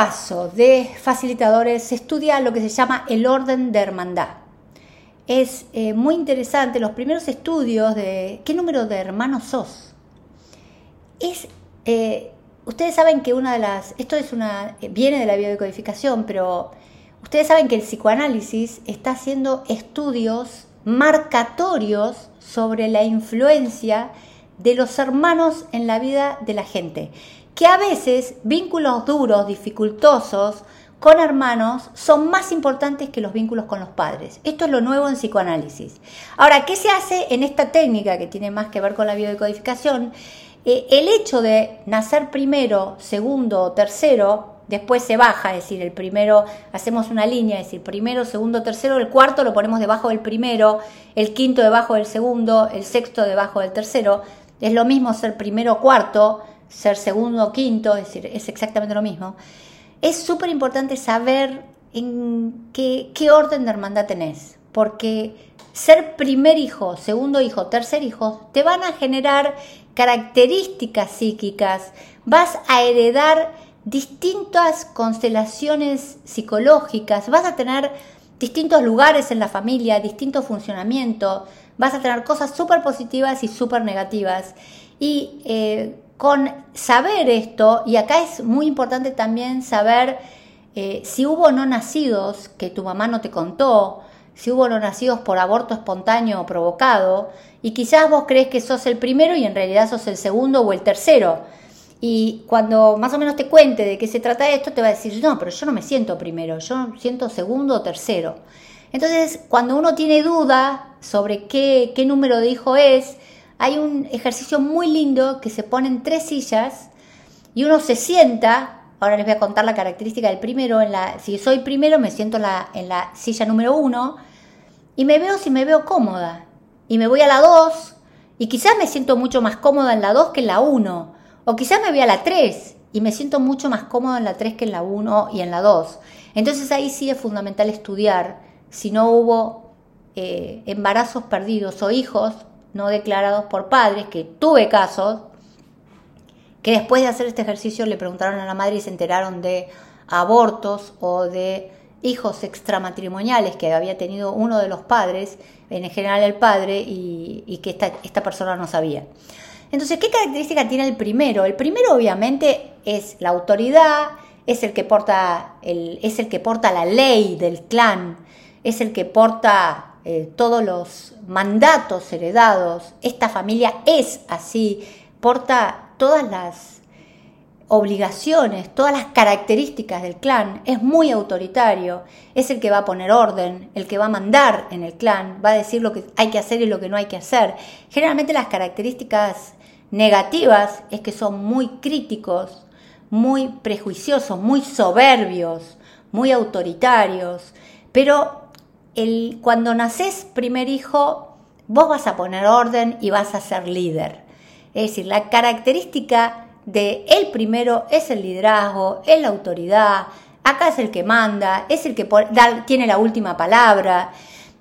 paso de facilitadores se estudia lo que se llama el orden de hermandad. Es eh, muy interesante los primeros estudios de qué número de hermanos sos. Es, eh, ustedes saben que una de las, esto es una, viene de la biodecodificación, pero ustedes saben que el psicoanálisis está haciendo estudios marcatorios sobre la influencia de los hermanos en la vida de la gente. Que a veces vínculos duros, dificultosos, con hermanos son más importantes que los vínculos con los padres. Esto es lo nuevo en psicoanálisis. Ahora, ¿qué se hace en esta técnica que tiene más que ver con la biodecodificación? Eh, el hecho de nacer primero, segundo o tercero, después se baja, es decir, el primero, hacemos una línea, es decir, primero, segundo, tercero, el cuarto lo ponemos debajo del primero, el quinto debajo del segundo, el sexto debajo del tercero, es lo mismo ser primero o cuarto, ser segundo o quinto, es decir, es exactamente lo mismo. Es súper importante saber en qué, qué orden de hermandad tenés, porque ser primer hijo, segundo hijo, tercer hijo, te van a generar características psíquicas, vas a heredar distintas constelaciones psicológicas, vas a tener distintos lugares en la familia, distinto funcionamiento, vas a tener cosas súper positivas y súper negativas. Y eh, con saber esto, y acá es muy importante también saber eh, si hubo no nacidos que tu mamá no te contó, si hubo no nacidos por aborto espontáneo o provocado, y quizás vos crees que sos el primero y en realidad sos el segundo o el tercero. Y cuando más o menos te cuente de qué se trata esto, te va a decir, no, pero yo no me siento primero, yo siento segundo o tercero. Entonces, cuando uno tiene duda sobre qué, qué número de hijo es, hay un ejercicio muy lindo que se pone en tres sillas y uno se sienta, ahora les voy a contar la característica del primero, en la, si soy primero me siento en la, en la silla número uno y me veo si me veo cómoda. Y me voy a la dos y quizás me siento mucho más cómoda en la dos que en la uno. O quizás me voy a la tres y me siento mucho más cómoda en la tres que en la uno y en la dos. Entonces ahí sí es fundamental estudiar si no hubo eh, embarazos perdidos o hijos no declarados por padres, que tuve casos, que después de hacer este ejercicio le preguntaron a la madre y se enteraron de abortos o de hijos extramatrimoniales que había tenido uno de los padres, en general el padre, y, que esta, esta, persona no sabía. Entonces, ¿qué característica tiene el primero? El primero obviamente es la autoridad, es el que porta, el, es el que porta la ley del clan, es el que porta eh, todos los mandatos heredados, esta familia es así, porta todas las obligaciones, todas las características del clan, es muy autoritario, es el que va a poner orden, el que va a mandar en el clan, va a decir lo que hay que hacer y lo que no hay que hacer. Generalmente las características negativas es que son muy críticos, muy prejuiciosos, muy soberbios, muy autoritarios, pero el, cuando naces primer hijo, vos vas a poner orden y vas a ser líder. Es decir, la característica de el primero es el liderazgo, es la autoridad, acá es el que manda, es el que tiene la última palabra.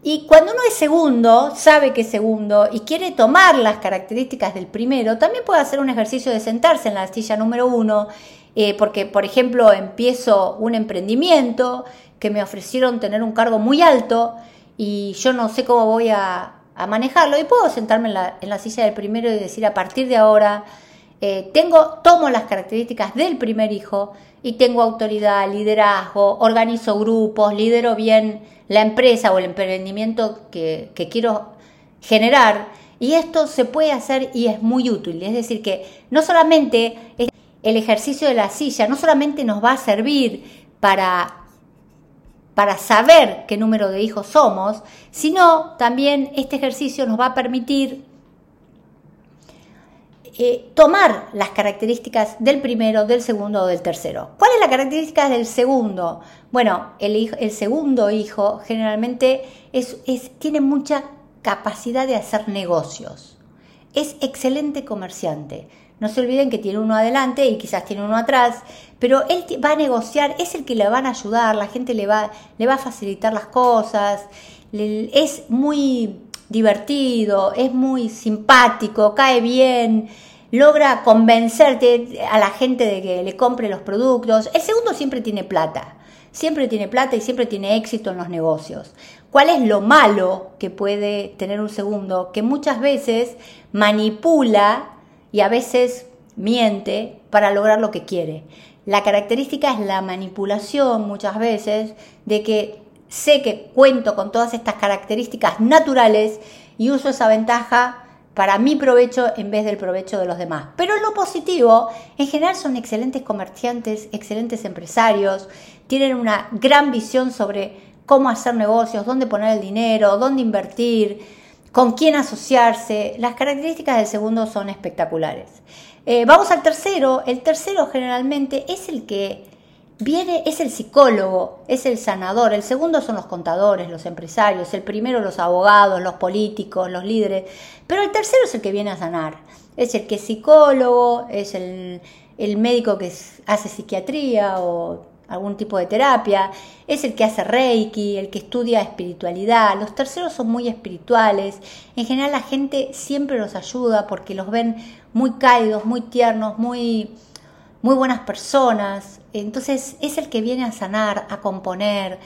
Y cuando uno es segundo, sabe que es segundo y quiere tomar las características del primero, también puede hacer un ejercicio de sentarse en la silla número uno, eh, porque por ejemplo empiezo un emprendimiento que me ofrecieron tener un cargo muy alto y yo no sé cómo voy a, manejarlo y puedo sentarme en la, en la, silla del primero y decir a partir de ahora eh, tengo, tomo las características del primer hijo y tengo autoridad, liderazgo, organizo grupos, lidero bien la empresa o el emprendimiento que, que quiero generar y esto se puede hacer y es muy útil. Es decir, que no solamente el ejercicio de la silla, no solamente nos va a servir para para saber qué número de hijos somos, sino también este ejercicio nos va a permitir eh, tomar las características del primero, del segundo o del tercero. ¿Cuál es la característica del segundo? Bueno, el, segundo hijo generalmente es, tiene mucha capacidad de hacer negocios. Es excelente comerciante. No se olviden que tiene uno adelante y quizás tiene uno atrás, pero él va a negociar, es el que le van a ayudar, la gente le va, le va a facilitar las cosas, es muy divertido, es muy simpático, cae bien, logra convencerte a la gente de que le compre los productos. El segundo siempre tiene plata, siempre tiene plata y siempre tiene éxito en los negocios. ¿Cuál es lo malo que puede tener un segundo? Que muchas veces manipula y a veces miente para lograr lo que quiere. La característica es la manipulación muchas veces de que sé que cuento con todas estas características naturales y uso esa ventaja para mi provecho en vez del provecho de los demás. Pero lo positivo, en general son excelentes comerciantes, excelentes empresarios, tienen una gran visión sobre cómo hacer negocios, dónde poner el dinero, dónde invertir, con quién asociarse. Las características del segundo son espectaculares. Eh, vamos al tercero. El tercero generalmente es el que viene, es el psicólogo, es el sanador. El segundo son los contadores, los empresarios. El primero los abogados, los políticos, los líderes. Pero el tercero es el que viene a sanar. Es el que es psicólogo, es el, el médico que hace psiquiatría o algún tipo de terapia, es el que hace reiki, el que estudia espiritualidad, los terceros son muy espirituales, en general la gente siempre los ayuda porque los ven muy cálidos, muy tiernos, muy, muy buenas personas, entonces es el que viene a sanar, a componer,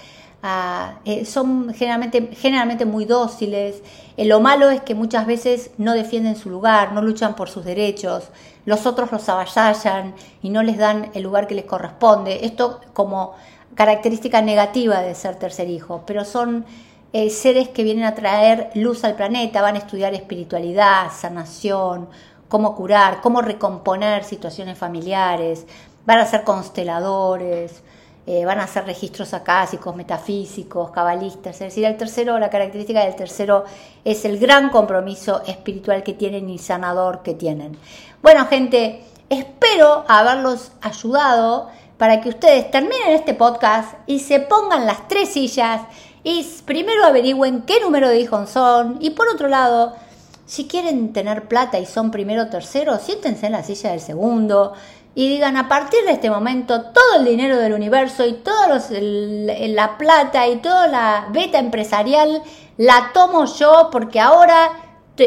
eh, son generalmente, generalmente muy dóciles. Eh, lo malo es que muchas veces no defienden su lugar, no luchan por sus derechos, los otros los avasallan y no les dan el lugar que les corresponde. Esto como característica negativa de ser tercer hijo, pero son eh, seres que vienen a traer luz al planeta, van a estudiar espiritualidad, sanación, cómo curar, cómo recomponer situaciones familiares, van a ser consteladores, eh, van a hacer registros acásicos, metafísicos, cabalistas. Es decir, el tercero, la característica del tercero es el gran compromiso espiritual que tienen y sanador que tienen. Bueno, gente, espero haberlos ayudado para que ustedes terminen este podcast y se pongan las tres sillas y primero averigüen qué número de hijos son y por otro lado, si quieren tener plata y son primero o tercero, siéntense en la silla del segundo y digan a partir de este momento todo el dinero del universo y toda la plata y toda la beta empresarial la tomo yo porque ahora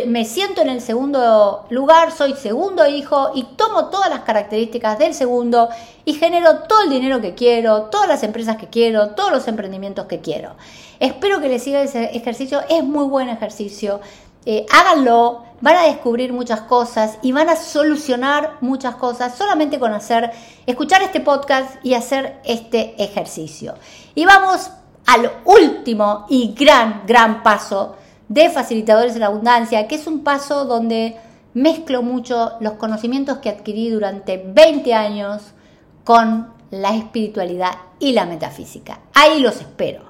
me siento en el segundo lugar, soy segundo hijo y tomo todas las características del segundo y genero todo el dinero que quiero, todas las empresas que quiero, todos los emprendimientos que quiero. Espero que les siga ese ejercicio, es muy buen ejercicio. Eh, háganlo, van a descubrir muchas cosas y van a solucionar muchas cosas solamente con hacer, escuchar este podcast y hacer este ejercicio. Y vamos al último y gran, gran paso de facilitadores de abundancia, que es un paso donde mezclo mucho los conocimientos que adquirí durante 20 años con la espiritualidad y la metafísica. Ahí los espero.